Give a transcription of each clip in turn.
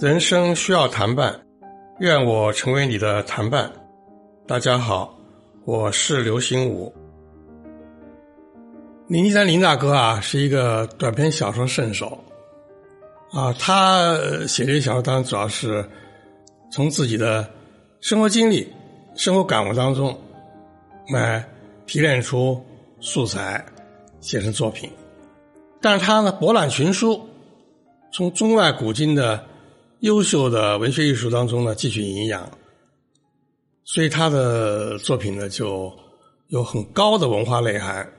人生需要谈伴，愿我成为你的谈伴。大家好，我是刘心武。林一山林大哥啊，是一个短篇小说圣手啊。他写这些小说，当然主要是从自己的生活经历、生活感悟当中来提炼出素材，写成作品。但是他呢，博览群书，从中外古今的。优秀的文学艺术当中呢，汲取营养，所以他的作品呢就有很高的文化内涵。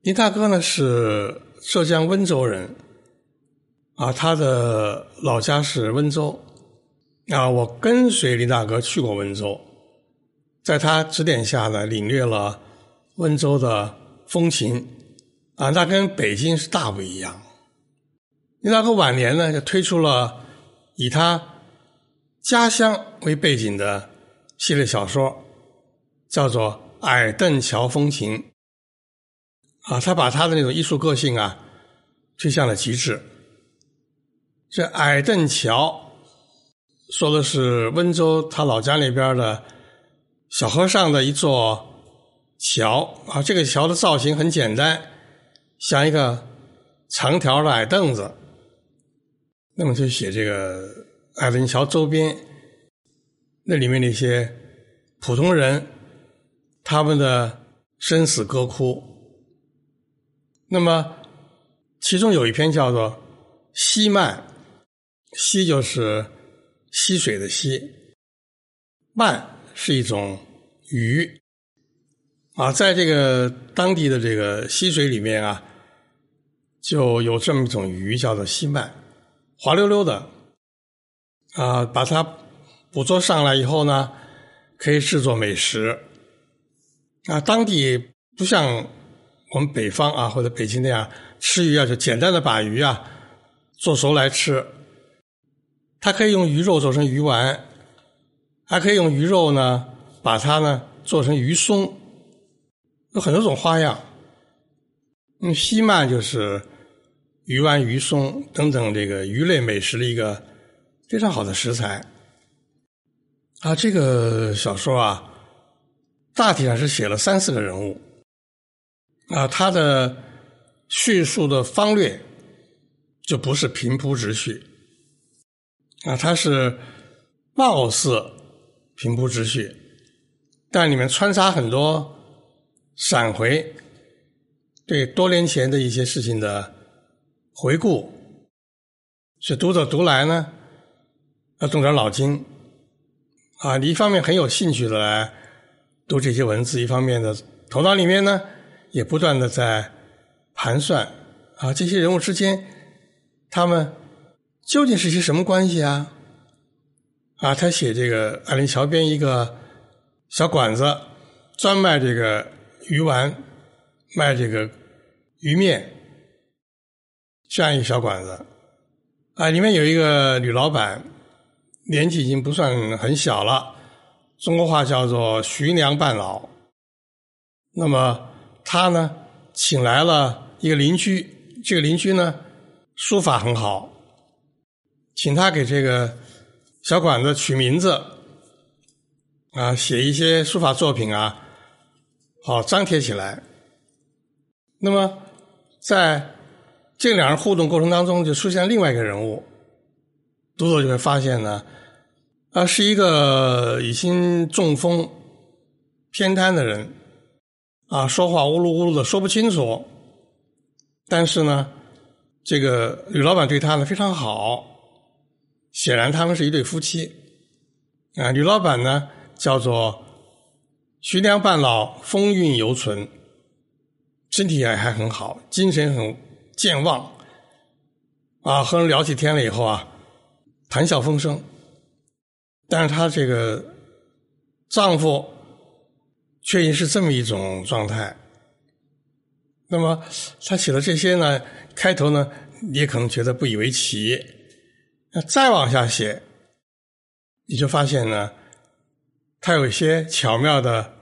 林大哥呢是浙江温州人，啊，他的老家是温州，啊，我跟随林大哥去过温州，在他指点下呢，领略了温州的风情，啊，那跟北京是大不一样。林大哥晚年呢就推出了。以他家乡为背景的系列小说，叫做《矮凳桥风情》啊，他把他的那种艺术个性啊推向了极致。这矮凳桥说的是温州他老家那边的小河上的一座桥啊，这个桥的造型很简单，像一个长条的矮凳子。那么就写这个矮墩桥周边，那里面那些普通人，他们的生死歌哭。那么其中有一篇叫做《溪鳗》，溪就是溪水的溪，鳗是一种鱼啊，在这个当地的这个溪水里面啊，就有这么一种鱼叫做溪鳗。滑溜溜的，啊，把它捕捉上来以后呢，可以制作美食。啊，当地不像我们北方啊或者北京那样吃鱼啊，就简单的把鱼啊做熟来吃。它可以用鱼肉做成鱼丸，还可以用鱼肉呢把它呢做成鱼松，有很多种花样。嗯，西鳗就是。鱼丸、鱼松等等，这个鱼类美食的一个非常好的食材啊。这个小说啊，大体上是写了三四个人物啊。它的叙述的方略就不是平铺直叙啊，它是貌似平铺直叙，但里面穿插很多闪回，对多年前的一些事情的。回顾，是读者读来呢，要动点脑筋啊！你一方面很有兴趣的来读这些文字，一方面的头脑里面呢也不断的在盘算啊，这些人物之间他们究竟是些什么关系啊？啊，他写这个安林桥边一个小馆子，专卖这个鱼丸，卖这个鱼面。这样一个小馆子，啊，里面有一个女老板，年纪已经不算很小了，中国话叫做“徐娘半老”。那么她呢，请来了一个邻居，这个邻居呢，书法很好，请他给这个小馆子取名字，啊，写一些书法作品啊，好张贴起来。那么在这两人互动过程当中，就出现另外一个人物，读者就会发现呢，啊，是一个已经中风、偏瘫的人，啊，说话呜噜呜噜的说不清楚，但是呢，这个吕老板对他呢非常好，显然他们是一对夫妻，啊，吕老板呢叫做徐娘半老，风韵犹存，身体也还很好，精神很。健忘，啊，和人聊起天了以后啊，谈笑风生。但是她这个丈夫，确实是这么一种状态。那么他写的这些呢，开头呢，你也可能觉得不以为奇。那再往下写，你就发现呢，他有一些巧妙的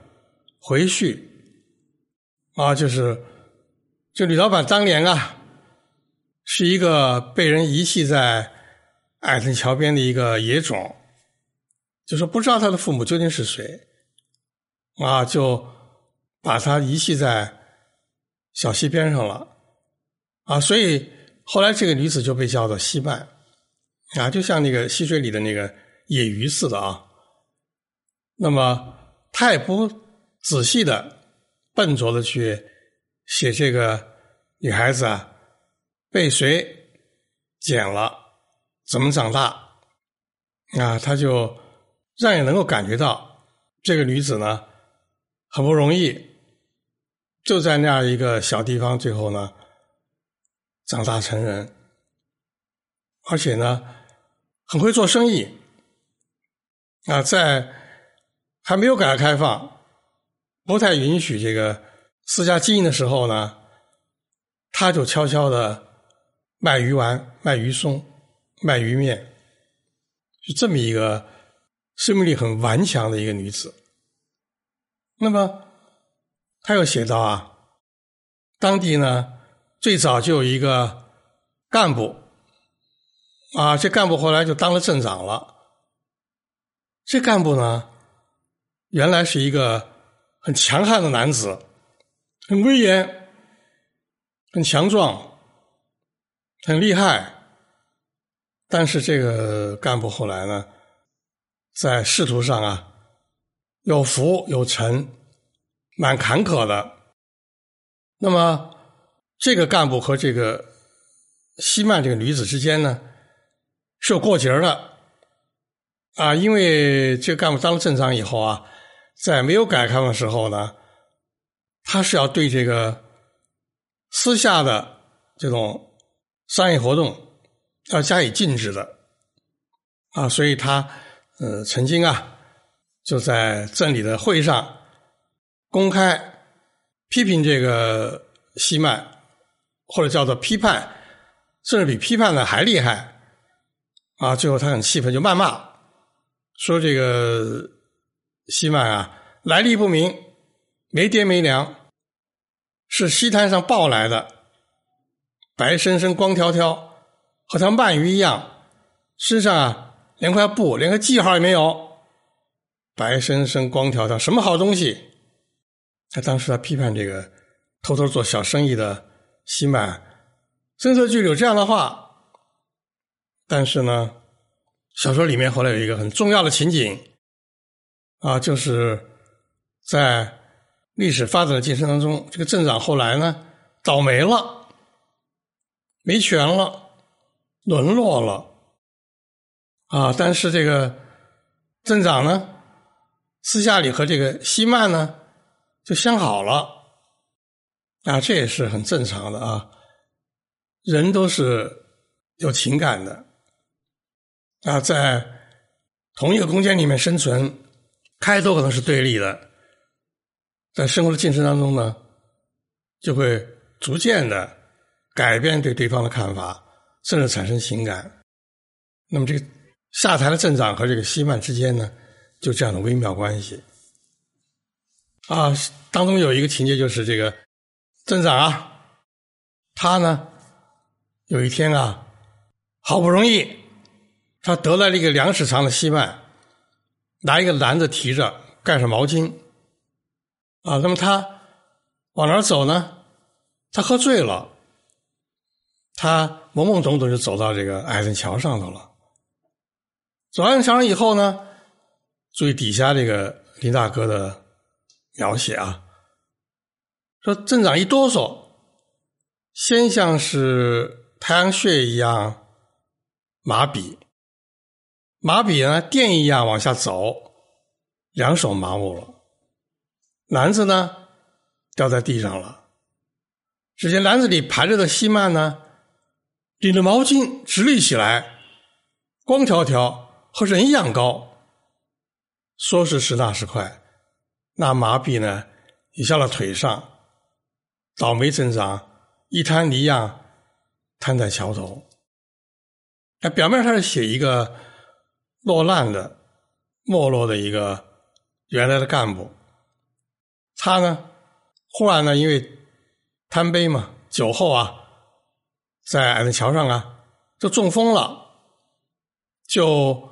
回叙，啊，就是就吕老板当年啊，是一个被人遗弃在艾森桥边的一个野种，就说不知道他的父母究竟是谁，啊，就把他遗弃在小溪边上了，啊，所以后来这个女子就被叫做西曼，啊，就像那个溪水里的那个野鱼似的啊。那么他也不仔细的、笨拙的去。写这个女孩子啊，被谁捡了？怎么长大？啊，他就让你能够感觉到这个女子呢很不容易，就在那样一个小地方，最后呢长大成人，而且呢很会做生意。啊，在还没有改革开放，不太允许这个。私家经营的时候呢，他就悄悄的卖鱼丸、卖鱼松、卖鱼面，是这么一个生命力很顽强的一个女子。那么，他又写到啊，当地呢最早就有一个干部，啊，这干部后来就当了镇长了。这干部呢，原来是一个很强悍的男子。很威严，很强壮，很厉害，但是这个干部后来呢，在仕途上啊，有浮有沉，蛮坎坷的。那么，这个干部和这个西曼这个女子之间呢，是有过节的啊，因为这个干部当了镇长以后啊，在没有改革开放的时候呢。他是要对这个私下的这种商业活动要加以禁止的啊，所以他呃曾经啊就在镇里的会议上公开批评这个西曼，或者叫做批判，甚至比批判的还厉害啊！最后他很气愤，就谩骂说这个西曼啊来历不明，没爹没娘。是西滩上抱来的，白生生、光条条，和条鳗鱼一样，身上啊连块布、连个记号也没有，白生生、光条条，什么好东西？他当时他批判这个偷偷做小生意的西满，声色俱有这样的话。但是呢，小说里面后来有一个很重要的情景，啊，就是在。历史发展的进程当中，这个镇长后来呢，倒霉了，没权了，沦落了，啊！但是这个镇长呢，私下里和这个西曼呢，就相好了，啊，这也是很正常的啊，人都是有情感的，啊，在同一个空间里面生存，开头可能是对立的。在生活的进程当中呢，就会逐渐的改变对对方的看法，甚至产生情感。那么，这个下台的镇长和这个西曼之间呢，就这样的微妙关系。啊，当中有一个情节就是这个镇长啊，他呢有一天啊，好不容易他得来了一个两尺长的西曼，拿一个篮子提着，盖上毛巾。啊，那么他往哪儿走呢？他喝醉了，他懵懵懂懂就走到这个艾森桥上头了。走艾森桥上以后呢，注意底下这个林大哥的描写啊，说镇长一哆嗦，先像是太阳穴一样麻痹，麻痹呢电一样往下走，两手麻木了。篮子呢，掉在地上了。只见篮子里排着的西曼呢，顶着毛巾直立起来，光条条，和人一样高。说时迟，那时快，那麻痹呢，已下了腿上。倒霉镇长一滩泥样瘫在桥头。那表面上是写一个落难的、没落的一个原来的干部。他呢，忽然呢，因为贪杯嘛，酒后啊，在矮人桥上啊，就中风了，就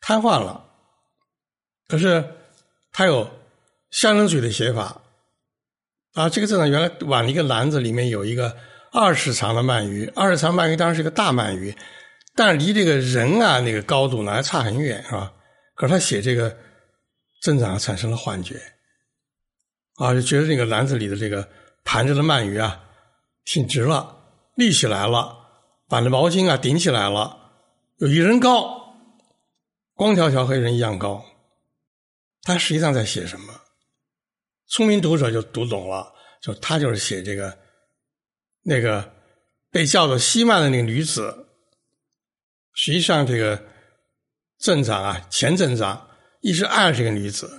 瘫痪了。可是他有象征主义的写法啊，这个镇长原来碗的一个篮子里面有一个二尺长的鳗鱼，二尺长鳗鱼当然是个大鳗鱼，但是离这个人啊那个高度呢还差很远，是吧？可是他写这个镇长产生了幻觉。啊，就觉得这个篮子里的这个盘着的鳗鱼啊，挺直了，立起来了，把那毛巾啊顶起来了，有一人高，光条条和人一样高。他实际上在写什么？聪明读者就读懂了，就他就是写这个那个被叫做西曼的那个女子。实际上，这个镇长啊，前镇长一直爱这个女子，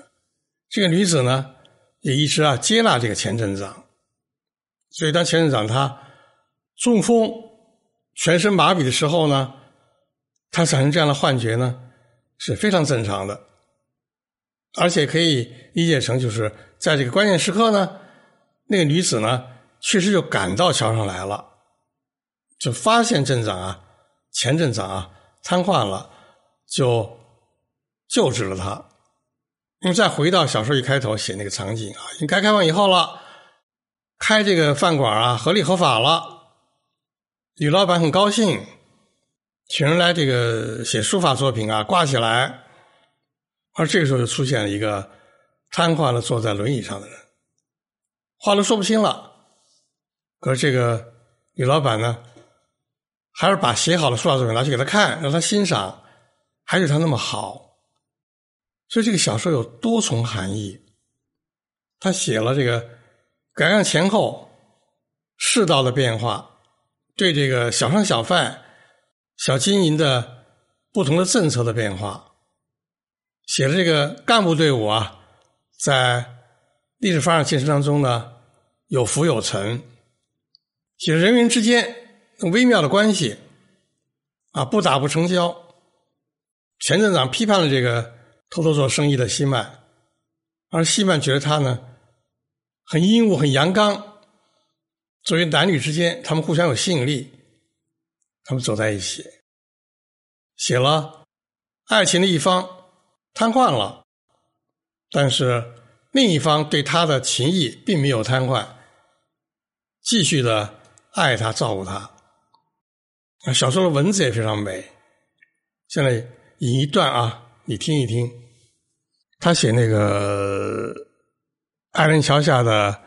这个女子呢。也一直啊接纳这个前镇长，所以当前镇长他中风、全身麻痹的时候呢，他产生这样的幻觉呢是非常正常的，而且可以理解成就是在这个关键时刻呢，那个女子呢确实就赶到桥上来了，就发现镇长啊、前镇长啊瘫痪了，就救治了他。那么再回到小说一开头写那个场景啊，应该开放以后了，开这个饭馆啊，合理合法了，吕老板很高兴，请人来这个写书法作品啊，挂起来。而这个时候就出现了一个瘫痪了坐在轮椅上的人，话都说不清了。可是这个吕老板呢，还是把写好的书法作品拿去给他看，让他欣赏，还是他那么好。所以这个小说有多重含义，他写了这个改革前后世道的变化，对这个小商小贩、小经营的不同的政策的变化，写了这个干部队伍啊，在历史发展进程当中呢有浮有沉，写人民之间很微妙的关系啊不打不成交。钱镇长批判了这个。偷偷做生意的西曼，而西曼觉得他呢很阴武、很阳刚。作为男女之间，他们互相有吸引力，他们走在一起，写了爱情的一方瘫痪了，但是另一方对他的情谊并没有瘫痪，继续的爱他、照顾他。啊小说的文字也非常美。现在引一段啊。你听一听，他写那个爱人桥下的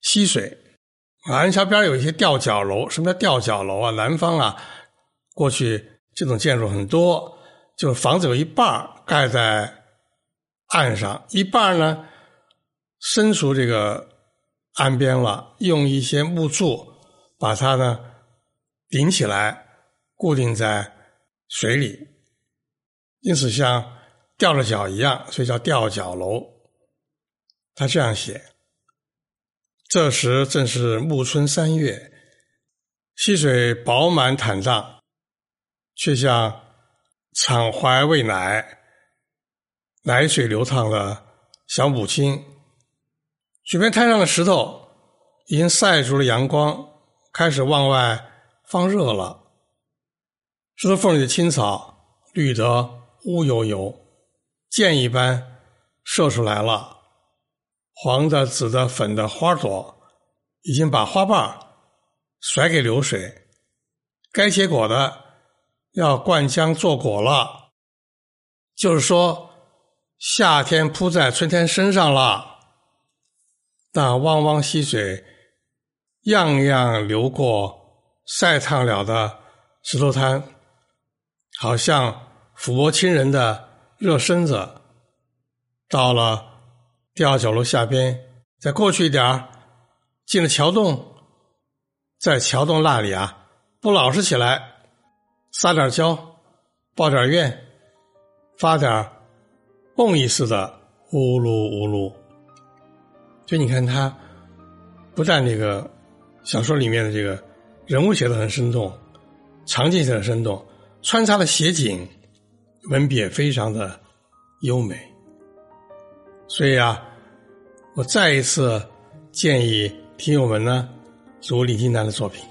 溪水，爱人桥边有一些吊脚楼。什么叫吊脚楼啊？南方啊，过去这种建筑很多，就是房子有一半盖在岸上，一半呢伸出这个岸边了，用一些木柱把它呢顶起来，固定在水里。因此，像吊着脚一样，所以叫吊脚楼。他这样写：这时正是暮春三月，溪水饱满坦荡，却像敞怀喂奶、奶水流淌的小母亲。水边滩上的石头已经晒出了阳光，开始往外放热了。石头缝里的青草绿得。乌油油，箭一般射出来了。黄的、紫的、粉的花朵已经把花瓣甩给流水。该结果的要灌浆做果了，就是说夏天扑在春天身上了。那汪汪溪水，样样流过晒烫了的石头滩，好像。抚摸亲人的热身子，到了吊脚楼下边，再过去一点进了桥洞，在桥洞那里啊，不老实起来，撒点娇，抱点怨，发点梦意似的呜噜呜噜。就你看他，不但这个小说里面的这个人物写的很生动，场景写的生动，穿插的写景。文笔也非常的优美，所以啊，我再一次建议听友们呢，读李金南的作品。